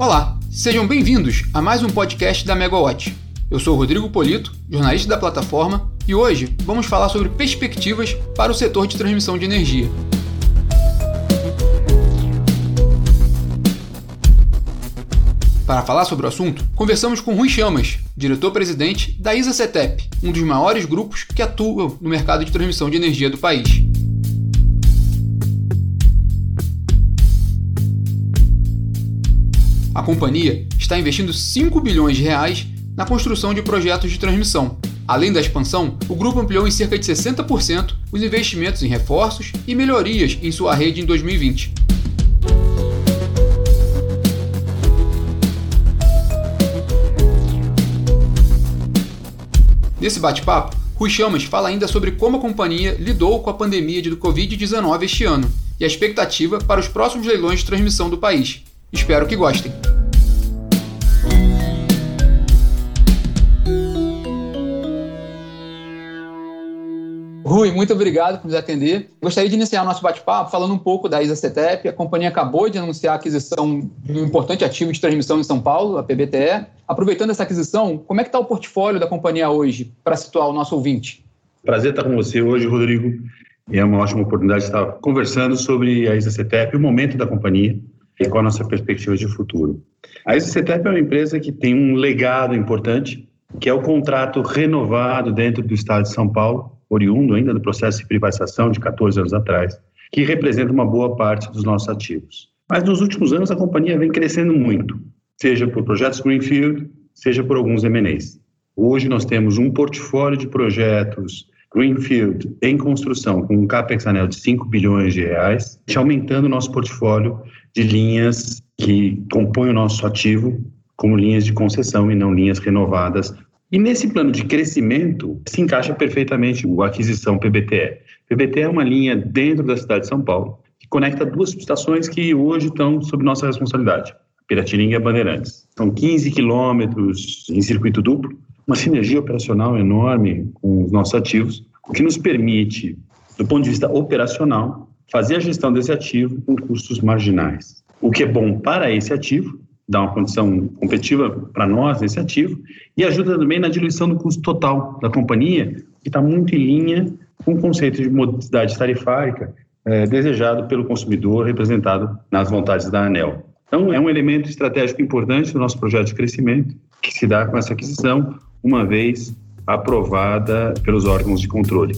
Olá, sejam bem-vindos a mais um podcast da Megawatt. Eu sou Rodrigo Polito, jornalista da plataforma, e hoje vamos falar sobre perspectivas para o setor de transmissão de energia. Para falar sobre o assunto, conversamos com Rui Chamas, diretor-presidente da ISA-CETEP, um dos maiores grupos que atuam no mercado de transmissão de energia do país. A companhia está investindo 5 bilhões de reais na construção de projetos de transmissão. Além da expansão, o grupo ampliou em cerca de 60% os investimentos em reforços e melhorias em sua rede em 2020. Nesse bate-papo, Rui Chamas fala ainda sobre como a companhia lidou com a pandemia de Covid-19 este ano e a expectativa para os próximos leilões de transmissão do país. Espero que gostem. Rui, muito obrigado por nos atender. Gostaria de iniciar nosso bate-papo falando um pouco da ISA-CETEP. A companhia acabou de anunciar a aquisição de um importante ativo de transmissão em São Paulo, a PBTE. Aproveitando essa aquisição, como é que está o portfólio da companhia hoje, para situar o nosso ouvinte? Prazer estar com você hoje, Rodrigo. E é uma ótima oportunidade de estar conversando sobre a ISA-CETEP, o momento da companhia e qual a nossa perspectiva de futuro. A ISA-CETEP é uma empresa que tem um legado importante, que é o contrato renovado dentro do Estado de São Paulo, oriundo ainda do processo de privatização de 14 anos atrás, que representa uma boa parte dos nossos ativos. Mas nos últimos anos a companhia vem crescendo muito, seja por projetos Greenfield, seja por alguns M&As. Hoje nós temos um portfólio de projetos Greenfield em construção com um capex anel de 5 bilhões de reais, aumentando o nosso portfólio de linhas que compõem o nosso ativo como linhas de concessão e não linhas renovadas e nesse plano de crescimento se encaixa perfeitamente a aquisição PBTE. PBTE é uma linha dentro da cidade de São Paulo que conecta duas subestações que hoje estão sob nossa responsabilidade, Piratininga e Bandeirantes. São 15 quilômetros em circuito duplo, uma sinergia operacional enorme com os nossos ativos, o que nos permite, do ponto de vista operacional, fazer a gestão desse ativo com custos marginais. O que é bom para esse ativo dá uma condição competitiva para nós nesse ativo e ajuda também na diluição do custo total da companhia, que está muito em linha com o conceito de modicidade tarifária é, desejado pelo consumidor, representado nas vontades da ANEL. Então, é um elemento estratégico importante do nosso projeto de crescimento, que se dá com essa aquisição, uma vez aprovada pelos órgãos de controle.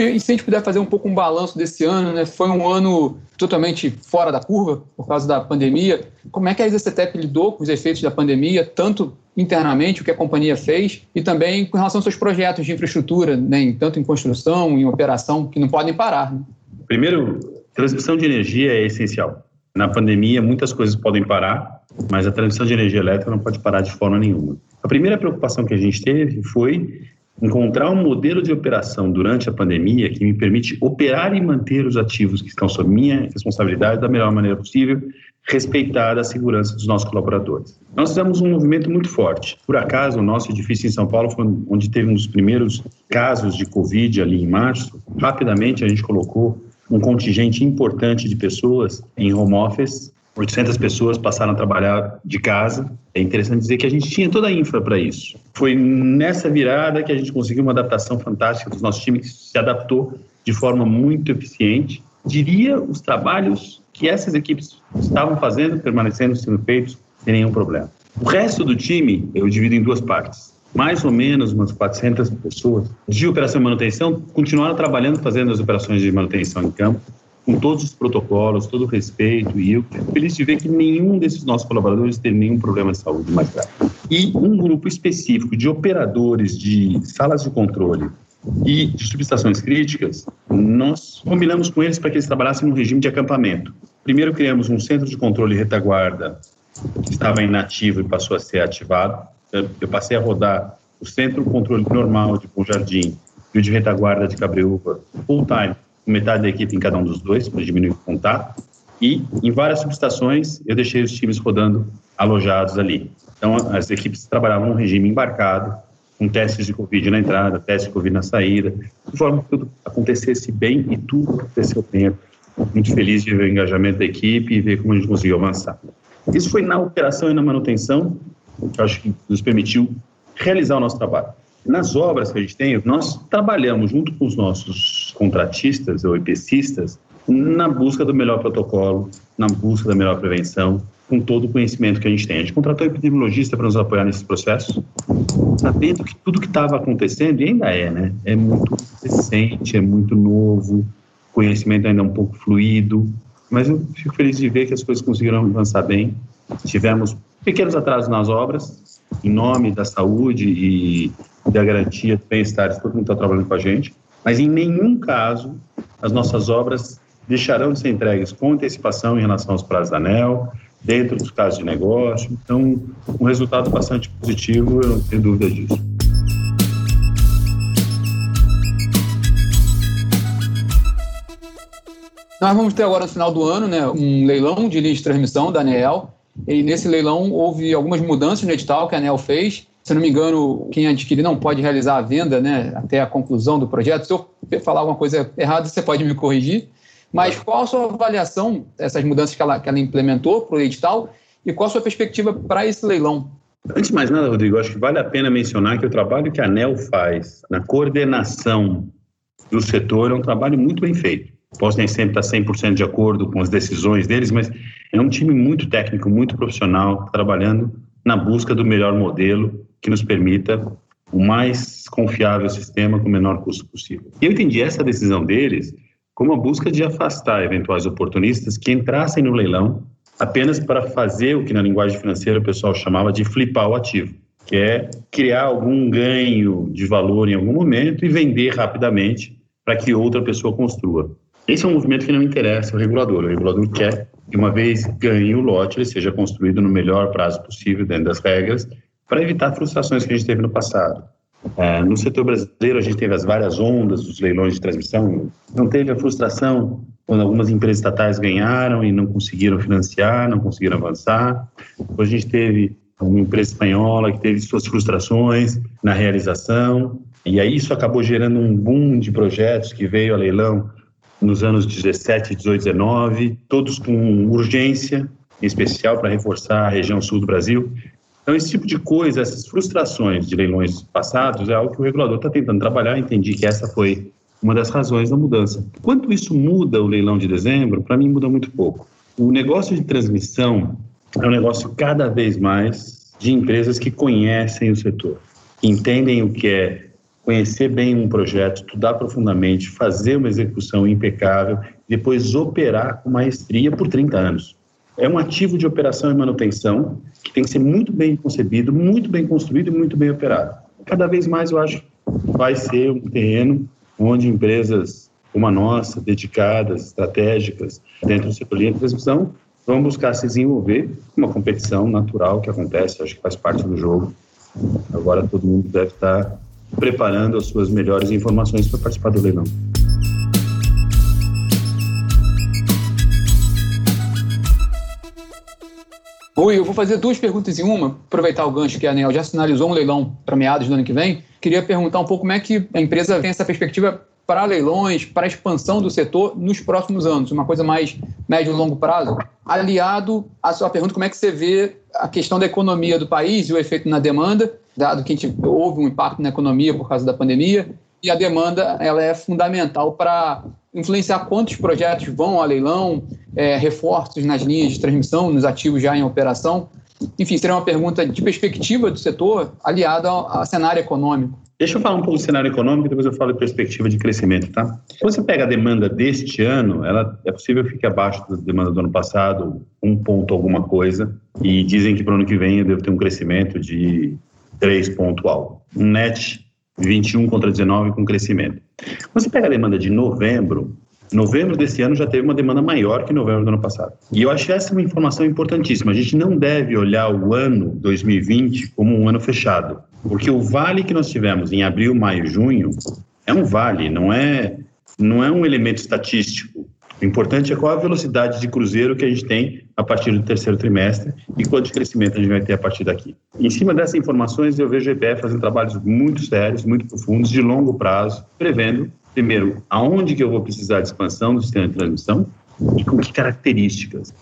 E se a gente puder fazer um pouco um balanço desse ano, né? Foi um ano totalmente fora da curva por causa da pandemia. Como é que a ISCTEP lidou com os efeitos da pandemia, tanto internamente, o que a companhia fez, e também com relação aos seus projetos de infraestrutura, né? tanto em construção, em operação, que não podem parar. Né? Primeiro, transmissão de energia é essencial. Na pandemia, muitas coisas podem parar, mas a transmissão de energia elétrica não pode parar de forma nenhuma. A primeira preocupação que a gente teve foi encontrar um modelo de operação durante a pandemia que me permite operar e manter os ativos que estão sob minha responsabilidade da melhor maneira possível, respeitar a segurança dos nossos colaboradores. Nós fizemos um movimento muito forte. Por acaso, o nosso edifício em São Paulo foi onde teve um dos primeiros casos de Covid ali em março. Rapidamente a gente colocou um contingente importante de pessoas em home office 800 pessoas passaram a trabalhar de casa. É interessante dizer que a gente tinha toda a infra para isso. Foi nessa virada que a gente conseguiu uma adaptação fantástica dos nossos times, que se adaptou de forma muito eficiente. Diria os trabalhos que essas equipes estavam fazendo, permanecendo sendo feitos sem nenhum problema. O resto do time eu divido em duas partes. Mais ou menos umas 400 pessoas de operação e manutenção continuaram trabalhando, fazendo as operações de manutenção em campo com todos os protocolos, todo o respeito, e eu feliz de ver que nenhum desses nossos colaboradores teve nenhum problema de saúde mais grave. E um grupo específico de operadores de salas de controle e de subestações críticas, nós combinamos com eles para que eles trabalhassem no regime de acampamento. Primeiro criamos um centro de controle retaguarda que estava inativo e passou a ser ativado. Eu passei a rodar o centro de controle normal de Bom Jardim e o de retaguarda de Cabreúva full time metade da equipe em cada um dos dois, para diminuir o contato. E em várias subestações eu deixei os times rodando alojados ali. Então as equipes trabalhavam no regime embarcado com testes de Covid na entrada, testes de Covid na saída, de forma que tudo acontecesse bem e tudo aconteceu bem. Muito feliz de ver o engajamento da equipe e ver como a gente conseguiu avançar. Isso foi na operação e na manutenção, que eu acho que nos permitiu realizar o nosso trabalho. Nas obras que a gente tem, nós trabalhamos junto com os nossos contratistas ou EPCistas na busca do melhor protocolo, na busca da melhor prevenção, com todo o conhecimento que a gente tem. A gente contratou epidemiologista para nos apoiar nesses processos, sabendo que tudo que estava acontecendo, e ainda é, né? É muito recente, é muito novo, conhecimento ainda é um pouco fluido, mas eu fico feliz de ver que as coisas conseguiram avançar bem. Tivemos pequenos atrasos nas obras, em nome da saúde e da garantia do bem-estar de todo mundo que está trabalhando com a gente, mas em nenhum caso as nossas obras deixarão de ser entregues com antecipação em relação aos prazos da ANEL, dentro dos casos de negócio. Então, um resultado bastante positivo, eu não tenho dúvida disso. Nós vamos ter agora no final do ano né, um leilão de linha de transmissão da ANEL. E nesse leilão houve algumas mudanças no edital que a ANEL fez. Se não me engano, quem adquirir não pode realizar a venda né, até a conclusão do projeto. Se eu falar alguma coisa errada, você pode me corrigir. Mas qual a sua avaliação dessas mudanças que ela, que ela implementou para o edital e qual a sua perspectiva para esse leilão? Antes de mais nada, Rodrigo, acho que vale a pena mencionar que o trabalho que a ANEL faz na coordenação do setor é um trabalho muito bem feito. Posso nem sempre estar 100% de acordo com as decisões deles, mas é um time muito técnico, muito profissional, trabalhando na busca do melhor modelo que nos permita o mais confiável sistema com o menor custo possível. E eu entendi essa decisão deles como a busca de afastar eventuais oportunistas que entrassem no leilão apenas para fazer o que na linguagem financeira o pessoal chamava de flipar o ativo, que é criar algum ganho de valor em algum momento e vender rapidamente para que outra pessoa construa. Esse é um movimento que não interessa ao regulador. O regulador quer que, uma vez ganhe o lote, ele seja construído no melhor prazo possível, dentro das regras, para evitar frustrações que a gente teve no passado. É, no setor brasileiro, a gente teve as várias ondas dos leilões de transmissão. Não teve a frustração quando algumas empresas estatais ganharam e não conseguiram financiar, não conseguiram avançar. Depois a gente teve uma empresa espanhola que teve suas frustrações na realização. E aí isso acabou gerando um boom de projetos que veio a leilão nos anos 17, 18, 19, todos com urgência, em especial para reforçar a região sul do Brasil. Então, esse tipo de coisa, essas frustrações de leilões passados, é algo que o regulador está tentando trabalhar. Entendi que essa foi uma das razões da mudança. Quanto isso muda o leilão de dezembro, para mim muda muito pouco. O negócio de transmissão é um negócio cada vez mais de empresas que conhecem o setor, que entendem o que é conhecer bem um projeto, estudar profundamente, fazer uma execução impecável, depois operar com maestria por 30 anos. É um ativo de operação e manutenção que tem que ser muito bem concebido, muito bem construído e muito bem operado. Cada vez mais eu acho que vai ser um terreno onde empresas como a nossa, dedicadas, estratégicas, dentro do setor de transmissão, vão buscar se desenvolver uma competição natural que acontece, acho que faz parte do jogo. Agora todo mundo deve estar preparando as suas melhores informações para participar do leilão. Rui, eu vou fazer duas perguntas em uma, aproveitar o gancho que a ANEL já sinalizou um leilão para meados do ano que vem. Queria perguntar um pouco como é que a empresa tem essa perspectiva para leilões, para expansão do setor nos próximos anos, uma coisa mais médio e longo prazo. Aliado à sua pergunta, como é que você vê a questão da economia do país e o efeito na demanda, dado que a gente, houve um impacto na economia por causa da pandemia, e a demanda ela é fundamental para influenciar quantos projetos vão a leilão, é, reforços nas linhas de transmissão, nos ativos já em operação. Enfim, seria uma pergunta de perspectiva do setor aliada ao, cenário econômico. Deixa eu falar um pouco do cenário econômico, depois eu falo de perspectiva de crescimento, tá? Quando você pega a demanda deste ano, ela é possível ficar abaixo da demanda do ano passado, um ponto alguma coisa, e dizem que para o ano que vem eu devo ter um crescimento de 3 ponto algo. Um net 21 contra 19 com crescimento. Você pega a demanda de novembro, novembro desse ano já teve uma demanda maior que novembro do ano passado. E eu acho essa uma informação importantíssima. A gente não deve olhar o ano 2020 como um ano fechado, porque o vale que nós tivemos em abril, maio, junho é um vale, não é não é um elemento estatístico. O importante é qual a velocidade de cruzeiro que a gente tem a partir do terceiro trimestre e quanto de crescimento a gente vai ter a partir daqui. Em cima dessas informações, eu vejo o EPE fazendo trabalhos muito sérios, muito profundos, de longo prazo, prevendo, primeiro, aonde que eu vou precisar de expansão do sistema de transmissão e com que características.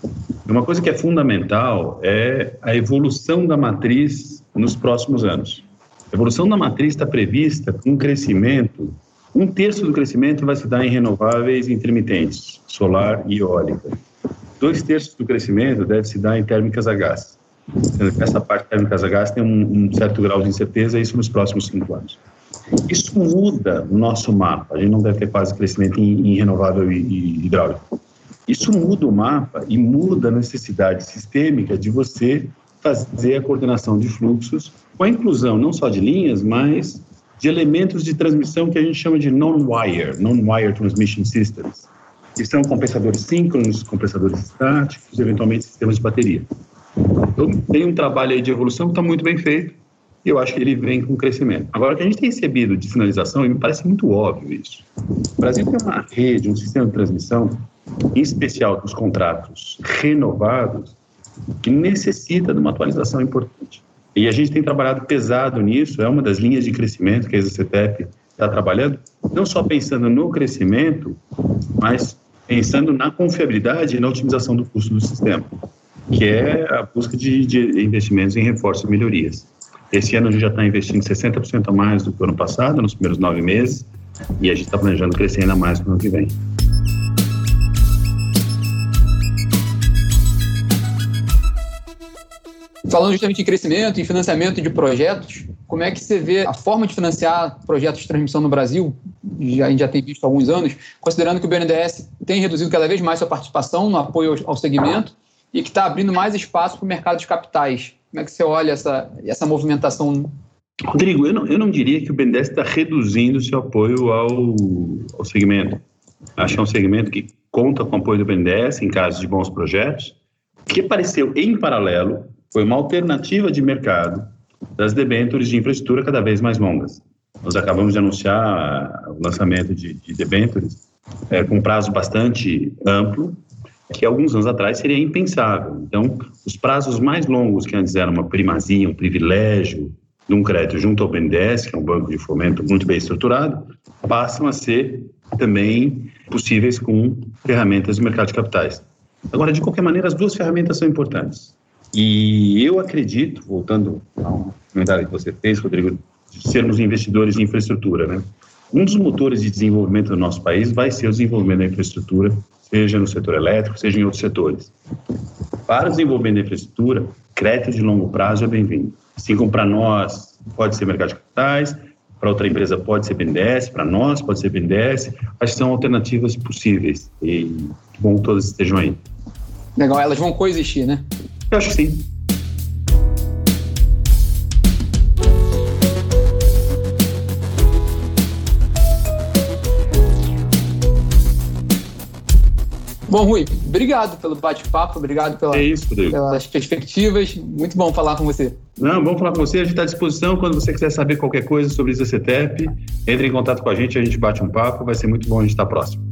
Uma coisa que é fundamental é a evolução da matriz nos próximos anos. A evolução da matriz está prevista com um crescimento um terço do crescimento vai se dar em renováveis intermitentes, solar e eólica. Dois terços do crescimento deve se dar em térmicas a gás. Essa parte térmicas a gás tem um, um certo grau de incerteza, isso nos próximos cinco anos. Isso muda o nosso mapa. A gente não deve ter quase crescimento em, em renovável e, e hidráulico. Isso muda o mapa e muda a necessidade sistêmica de você fazer a coordenação de fluxos com a inclusão não só de linhas, mas de elementos de transmissão que a gente chama de non-wire, non-wire transmission systems, são compensadores síncronos, compensadores estáticos, eventualmente sistemas de bateria. Então, tem um trabalho aí de evolução que está muito bem feito e eu acho que ele vem com crescimento. Agora, o que a gente tem recebido de finalização, e me parece muito óbvio isso, o Brasil tem uma rede, um sistema de transmissão, em especial dos contratos renovados, que necessita de uma atualização importante. E a gente tem trabalhado pesado nisso, é uma das linhas de crescimento que a ExaCTEP está trabalhando, não só pensando no crescimento, mas pensando na confiabilidade e na otimização do custo do sistema, que é a busca de, de investimentos em reforço e melhorias. Esse ano a gente já está investindo 60% a mais do que o ano passado, nos primeiros nove meses, e a gente está planejando crescer ainda mais no ano que vem. Falando justamente em crescimento e financiamento de projetos, como é que você vê a forma de financiar projetos de transmissão no Brasil? Já, a gente já tem visto há alguns anos, considerando que o BNDES tem reduzido cada vez mais sua participação no apoio ao, ao segmento e que está abrindo mais espaço para o mercado de capitais. Como é que você olha essa, essa movimentação? Rodrigo, eu não, eu não diria que o BNDES está reduzindo seu apoio ao, ao segmento. Acho que é um segmento que conta com o apoio do BNDES em casos de bons projetos, que apareceu em paralelo foi uma alternativa de mercado das debêntures de infraestrutura cada vez mais longas. Nós acabamos de anunciar o lançamento de, de debêntures é, com prazo bastante amplo, que alguns anos atrás seria impensável. Então, os prazos mais longos, que antes eram uma primazia, um privilégio de um crédito junto ao BNDES, que é um banco de fomento muito bem estruturado, passam a ser também possíveis com ferramentas do mercado de capitais. Agora, de qualquer maneira, as duas ferramentas são importantes. E eu acredito, voltando ao comentário que você fez, Rodrigo, de sermos investidores em infraestrutura, né? Um dos motores de desenvolvimento do nosso país vai ser o desenvolvimento da infraestrutura, seja no setor elétrico, seja em outros setores. Para o desenvolvimento da infraestrutura, crédito de longo prazo é bem-vindo. Assim como para nós pode ser mercado de capitais, para outra empresa pode ser BNDES, para nós pode ser BNDES, que são alternativas possíveis e que bom que todas estejam aí. Legal, elas vão coexistir, né? Eu acho que sim. Bom, Rui, obrigado pelo bate-papo, obrigado pela, é isso, pelas perspectivas. Muito bom falar com você. Não, vamos falar com você. A gente está à disposição. Quando você quiser saber qualquer coisa sobre o ICTEP, entre em contato com a gente, a gente bate um papo. Vai ser muito bom a gente estar próximo.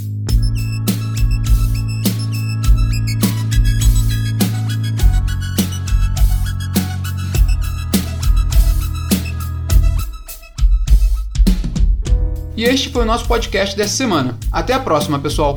E este foi o nosso podcast dessa semana. Até a próxima, pessoal!